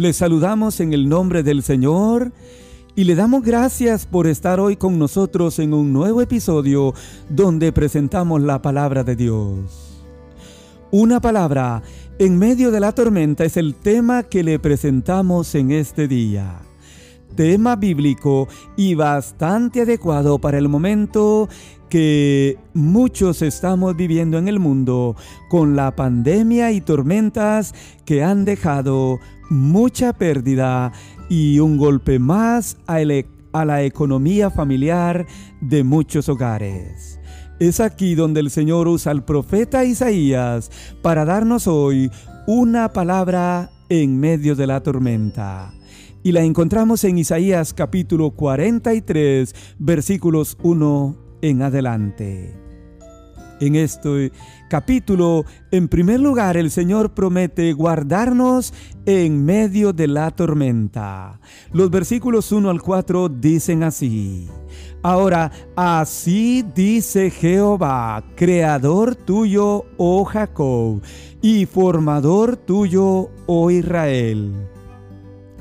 Les saludamos en el nombre del Señor y le damos gracias por estar hoy con nosotros en un nuevo episodio donde presentamos la palabra de Dios. Una palabra en medio de la tormenta es el tema que le presentamos en este día. Tema bíblico y bastante adecuado para el momento que muchos estamos viviendo en el mundo con la pandemia y tormentas que han dejado mucha pérdida y un golpe más a, la economía familiar de muchos hogares. Es aquí donde el Señor usa al profeta Isaías para darnos hoy una palabra en medio de la tormenta. Y la encontramos en Isaías capítulo 43 versículos 1 en adelante. En este capítulo, en primer lugar, el Señor promete guardarnos en medio de la tormenta. Los versículos 1 al 4 dicen así. Ahora, así dice Jehová, creador tuyo, oh Jacob, y formador tuyo, oh Israel.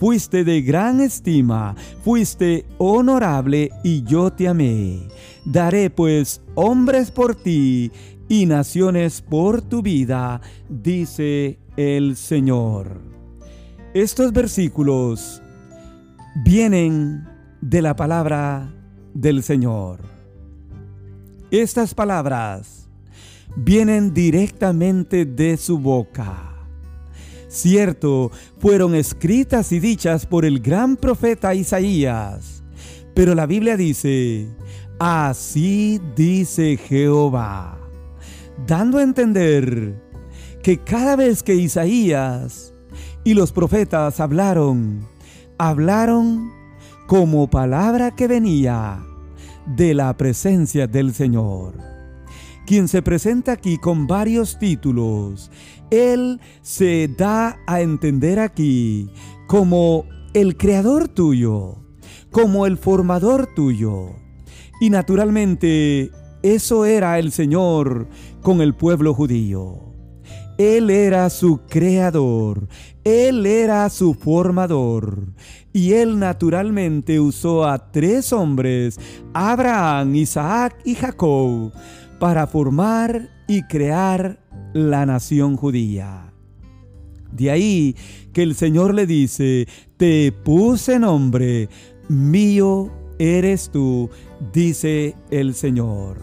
fuiste de gran estima, fuiste honorable y yo te amé. Daré pues hombres por ti y naciones por tu vida, dice el Señor. Estos versículos vienen de la palabra del Señor. Estas palabras vienen directamente de su boca. Cierto, fueron escritas y dichas por el gran profeta Isaías. Pero la Biblia dice, así dice Jehová, dando a entender que cada vez que Isaías y los profetas hablaron, hablaron como palabra que venía de la presencia del Señor, quien se presenta aquí con varios títulos él se da a entender aquí como el creador tuyo, como el formador tuyo. Y naturalmente eso era el Señor con el pueblo judío. Él era su creador, Él era su formador. Y Él naturalmente usó a tres hombres, Abraham, Isaac y Jacob, para formar y crear la nación judía. De ahí que el Señor le dice, te puse nombre, mío eres tú, dice el Señor.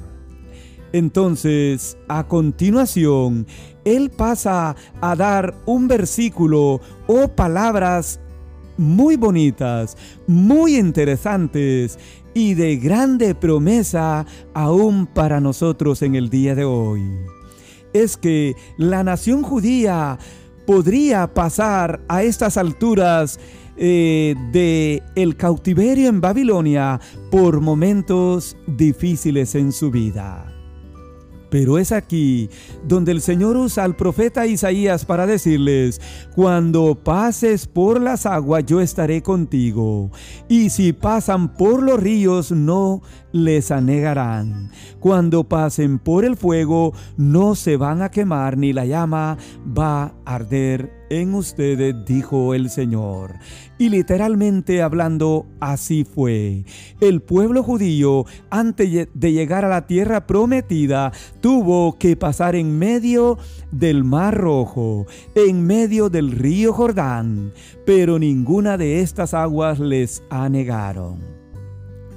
Entonces, a continuación, Él pasa a dar un versículo o palabras muy bonitas, muy interesantes y de grande promesa aún para nosotros en el día de hoy es que la nación judía podría pasar a estas alturas eh, de el cautiverio en Babilonia por momentos difíciles en su vida. Pero es aquí donde el Señor usa al profeta Isaías para decirles, cuando pases por las aguas yo estaré contigo, y si pasan por los ríos no les anegarán. Cuando pasen por el fuego no se van a quemar ni la llama va a arder en ustedes, dijo el Señor. Y literalmente hablando, así fue. El pueblo judío, antes de llegar a la tierra prometida, tuvo que pasar en medio del Mar Rojo, en medio del río Jordán, pero ninguna de estas aguas les anegaron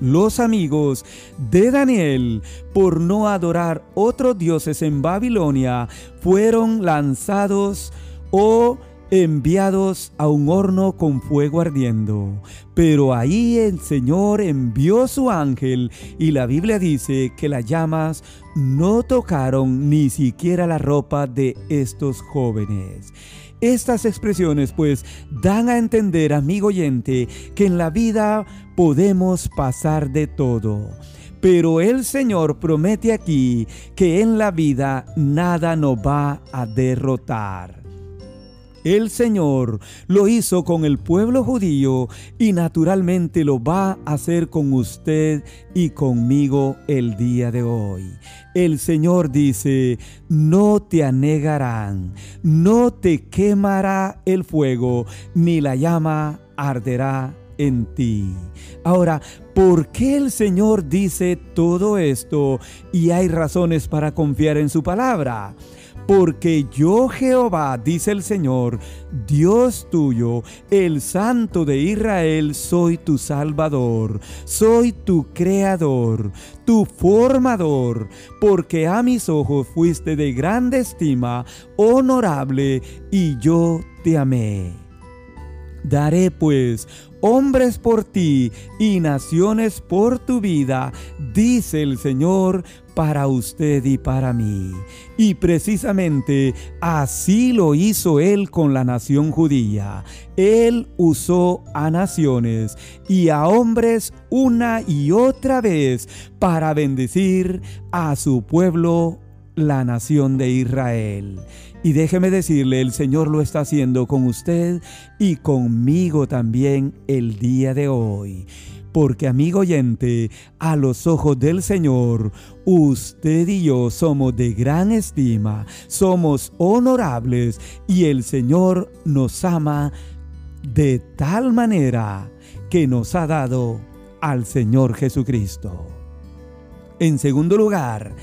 los amigos de Daniel, por no adorar otros dioses en Babilonia, fueron lanzados o enviados a un horno con fuego ardiendo. Pero ahí el Señor envió su ángel y la Biblia dice que las llamas no tocaron ni siquiera la ropa de estos jóvenes. Estas expresiones pues dan a entender, amigo oyente, que en la vida podemos pasar de todo. Pero el Señor promete aquí que en la vida nada nos va a derrotar. El Señor lo hizo con el pueblo judío y naturalmente lo va a hacer con usted y conmigo el día de hoy. El Señor dice, no te anegarán, no te quemará el fuego, ni la llama arderá en ti. Ahora, ¿por qué el Señor dice todo esto y hay razones para confiar en su palabra? Porque yo Jehová, dice el Señor, Dios tuyo, el Santo de Israel, soy tu Salvador, soy tu Creador, tu Formador, porque a mis ojos fuiste de grande estima, honorable, y yo te amé. Daré pues hombres por ti y naciones por tu vida, dice el Señor, para usted y para mí. Y precisamente así lo hizo Él con la nación judía. Él usó a naciones y a hombres una y otra vez para bendecir a su pueblo, la nación de Israel. Y déjeme decirle, el Señor lo está haciendo con usted y conmigo también el día de hoy. Porque amigo oyente, a los ojos del Señor, usted y yo somos de gran estima, somos honorables y el Señor nos ama de tal manera que nos ha dado al Señor Jesucristo. En segundo lugar,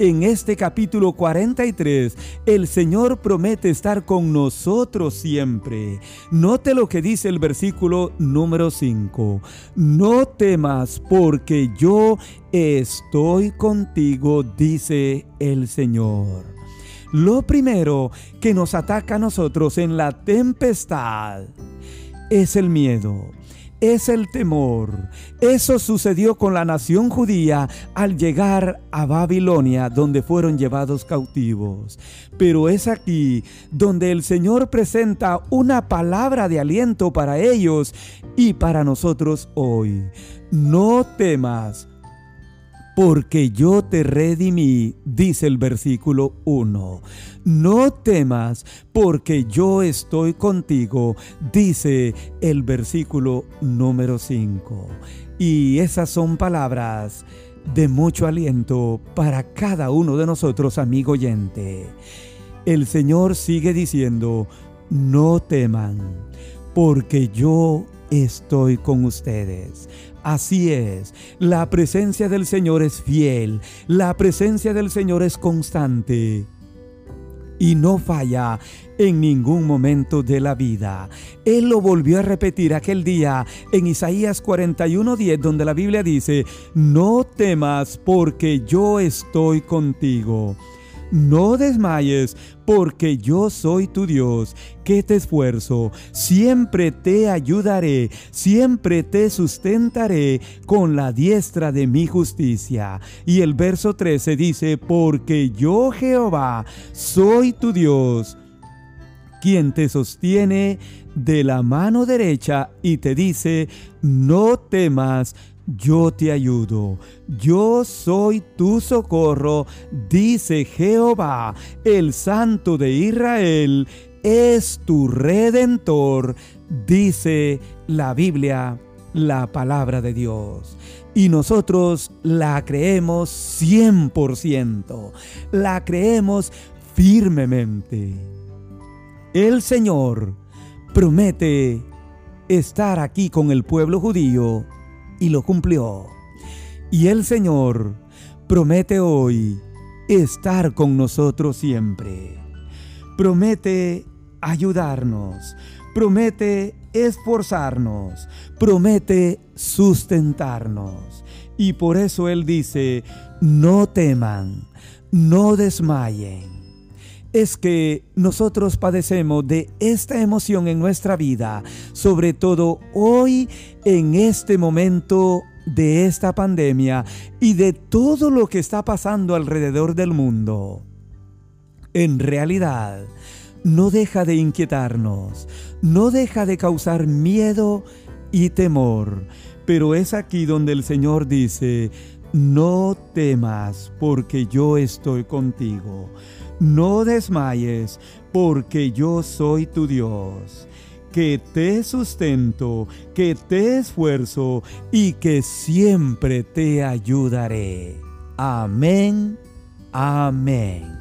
en este capítulo 43, el Señor promete estar con nosotros siempre. Note lo que dice el versículo número 5. No temas porque yo estoy contigo, dice el Señor. Lo primero que nos ataca a nosotros en la tempestad es el miedo es el temor. Eso sucedió con la nación judía al llegar a Babilonia, donde fueron llevados cautivos. Pero es aquí donde el Señor presenta una palabra de aliento para ellos y para nosotros hoy. No temas, porque yo te redimí, dice el versículo 1. No temas, porque yo estoy contigo, dice el versículo número 5. Y esas son palabras de mucho aliento para cada uno de nosotros, amigo oyente. El Señor sigue diciendo, no teman, porque yo estoy con ustedes. Así es, la presencia del Señor es fiel, la presencia del Señor es constante y no falla en ningún momento de la vida. Él lo volvió a repetir aquel día en Isaías 41:10 donde la Biblia dice, no temas porque yo estoy contigo. No desmayes, porque yo soy tu Dios, que te esfuerzo, siempre te ayudaré, siempre te sustentaré con la diestra de mi justicia. Y el verso 13 dice, porque yo Jehová soy tu Dios, quien te sostiene de la mano derecha y te dice, no temas, yo te ayudo. Yo soy tu socorro, dice Jehová, el Santo de Israel, es tu redentor, dice la Biblia, la palabra de Dios. Y nosotros la creemos 100%, la creemos firmemente. El Señor promete estar aquí con el pueblo judío y lo cumplió. Y el Señor promete hoy estar con nosotros siempre. Promete ayudarnos, promete esforzarnos, promete sustentarnos. Y por eso Él dice, no teman, no desmayen. Es que nosotros padecemos de esta emoción en nuestra vida, sobre todo hoy en este momento de esta pandemia y de todo lo que está pasando alrededor del mundo. En realidad, no deja de inquietarnos, no deja de causar miedo y temor, pero es aquí donde el Señor dice, no temas porque yo estoy contigo. No desmayes, porque yo soy tu Dios, que te sustento, que te esfuerzo y que siempre te ayudaré. Amén, amén.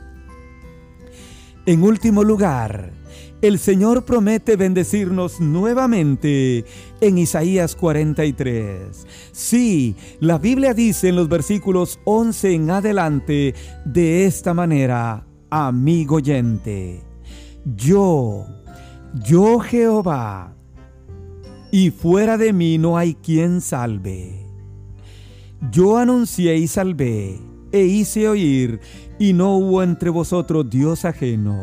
En último lugar, el Señor promete bendecirnos nuevamente en Isaías 43. Sí, la Biblia dice en los versículos 11 en adelante de esta manera, amigo oyente, yo, yo Jehová, y fuera de mí no hay quien salve. Yo anuncié y salvé, e hice oír, y no hubo entre vosotros Dios ajeno.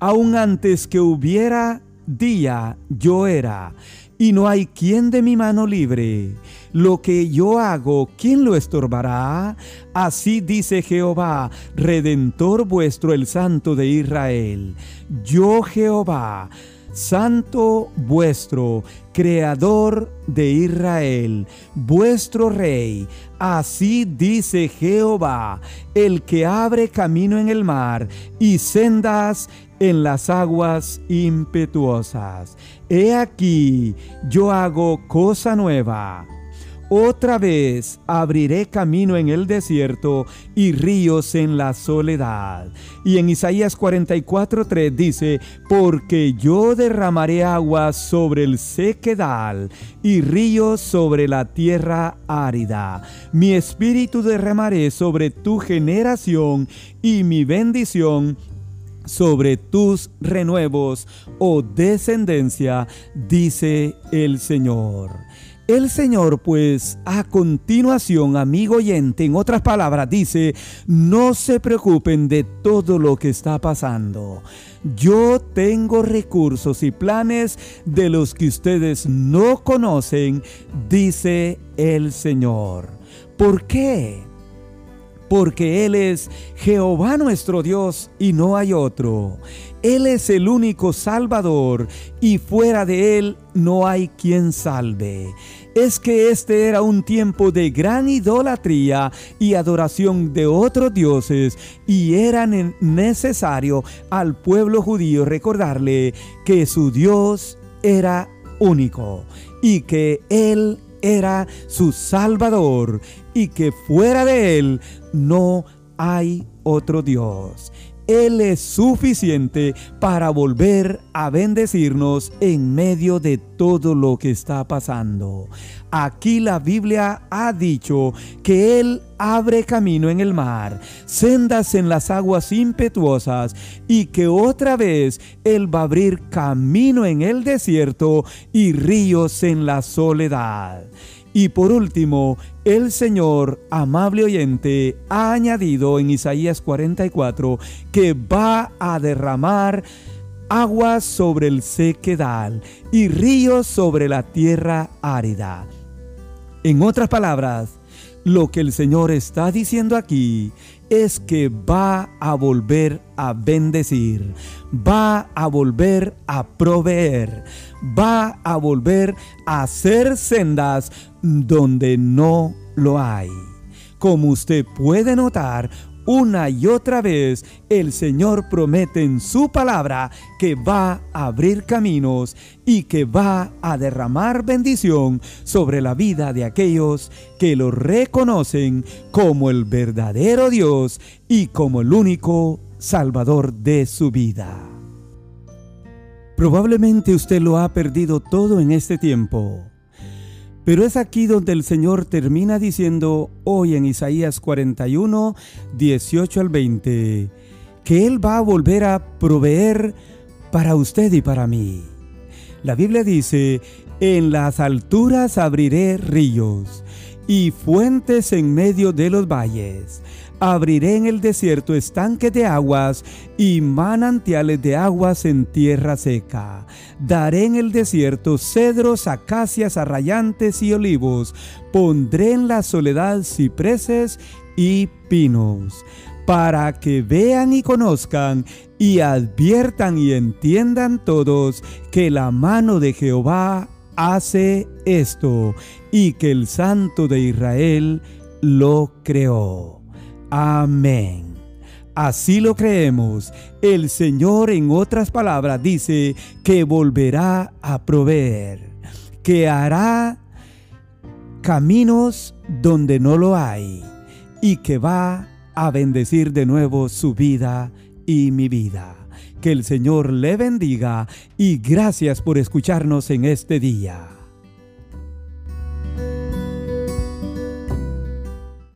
Aun antes que hubiera día, yo era, y no hay quien de mi mano libre. Lo que yo hago, ¿quién lo estorbará? Así dice Jehová, Redentor vuestro, el Santo de Israel. Yo Jehová, Santo vuestro, Creador de Israel, vuestro Rey. Así dice Jehová, el que abre camino en el mar y sendas en las aguas impetuosas. He aquí, yo hago cosa nueva. Otra vez abriré camino en el desierto y ríos en la soledad. Y en Isaías 44:3 dice, porque yo derramaré aguas sobre el sequedal y ríos sobre la tierra árida. Mi espíritu derramaré sobre tu generación y mi bendición sobre tus renuevos o descendencia, dice el Señor. El Señor, pues, a continuación, amigo oyente, en otras palabras, dice, no se preocupen de todo lo que está pasando. Yo tengo recursos y planes de los que ustedes no conocen, dice el Señor. ¿Por qué? porque Él es Jehová nuestro Dios y no hay otro. Él es el único Salvador y fuera de Él no hay quien salve. Es que este era un tiempo de gran idolatría y adoración de otros dioses y era necesario al pueblo judío recordarle que su Dios era único y que Él era su Salvador y que fuera de Él no hay otro Dios. Él es suficiente para volver a bendecirnos en medio de todo lo que está pasando. Aquí la Biblia ha dicho que Él abre camino en el mar, sendas en las aguas impetuosas y que otra vez Él va a abrir camino en el desierto y ríos en la soledad. Y por último, el Señor, amable oyente, ha añadido en Isaías 44 que va a derramar aguas sobre el sequedal y ríos sobre la tierra árida. En otras palabras, lo que el Señor está diciendo aquí es que va a volver a bendecir, va a volver a proveer, va a volver a hacer sendas donde no lo hay. Como usted puede notar, una y otra vez el Señor promete en su palabra que va a abrir caminos y que va a derramar bendición sobre la vida de aquellos que lo reconocen como el verdadero Dios y como el único Salvador de su vida. Probablemente usted lo ha perdido todo en este tiempo pero es aquí donde el Señor termina diciendo hoy en Isaías 41, 18 al 20, que Él va a volver a proveer para usted y para mí. La Biblia dice, en las alturas abriré ríos y fuentes en medio de los valles. Abriré en el desierto estanques de aguas y manantiales de aguas en tierra seca. Daré en el desierto cedros, acacias, arrayantes y olivos. Pondré en la soledad cipreses y pinos, para que vean y conozcan y adviertan y entiendan todos que la mano de Jehová hace esto y que el Santo de Israel lo creó. Amén. Así lo creemos. El Señor, en otras palabras, dice que volverá a proveer, que hará caminos donde no lo hay y que va a bendecir de nuevo su vida y mi vida. Que el Señor le bendiga y gracias por escucharnos en este día.